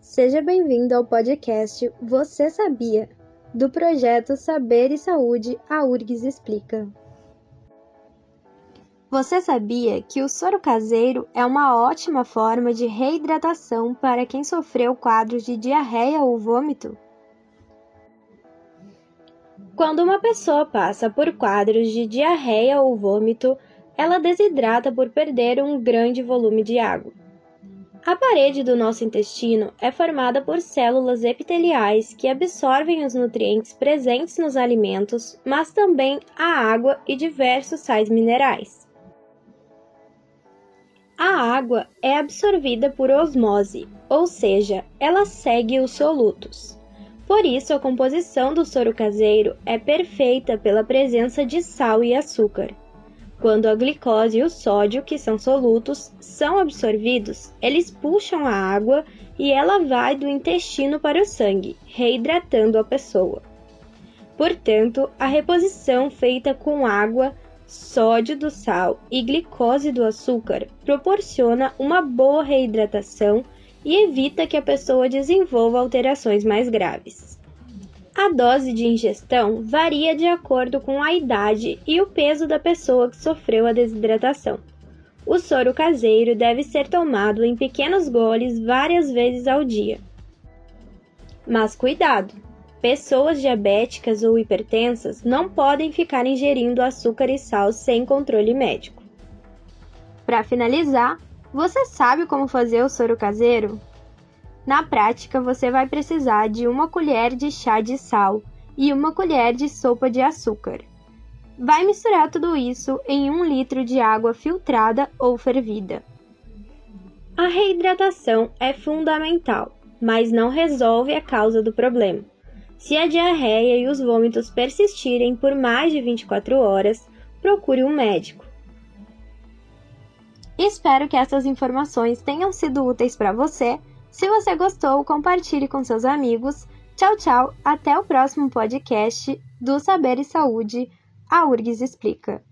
Seja bem-vindo ao podcast Você Sabia? do projeto Saber e Saúde, a URGS Explica. Você sabia que o soro caseiro é uma ótima forma de reidratação para quem sofreu quadros de diarreia ou vômito? Quando uma pessoa passa por quadros de diarreia ou vômito, ela desidrata por perder um grande volume de água. A parede do nosso intestino é formada por células epiteliais que absorvem os nutrientes presentes nos alimentos, mas também a água e diversos sais minerais. A água é absorvida por osmose, ou seja, ela segue os solutos. Por isso, a composição do soro caseiro é perfeita pela presença de sal e açúcar. Quando a glicose e o sódio, que são solutos, são absorvidos, eles puxam a água e ela vai do intestino para o sangue, reidratando a pessoa. Portanto, a reposição feita com água, sódio do sal e glicose do açúcar proporciona uma boa reidratação e evita que a pessoa desenvolva alterações mais graves. A dose de ingestão varia de acordo com a idade e o peso da pessoa que sofreu a desidratação. O soro caseiro deve ser tomado em pequenos goles várias vezes ao dia. Mas cuidado! Pessoas diabéticas ou hipertensas não podem ficar ingerindo açúcar e sal sem controle médico. Para finalizar, você sabe como fazer o soro caseiro? Na prática, você vai precisar de uma colher de chá de sal e uma colher de sopa de açúcar. Vai misturar tudo isso em um litro de água filtrada ou fervida. A reidratação é fundamental, mas não resolve a causa do problema. Se a diarreia e os vômitos persistirem por mais de 24 horas, procure um médico. Espero que essas informações tenham sido úteis para você se você gostou, compartilhe com seus amigos. Tchau, tchau. Até o próximo podcast do Saber e Saúde. A URGS Explica.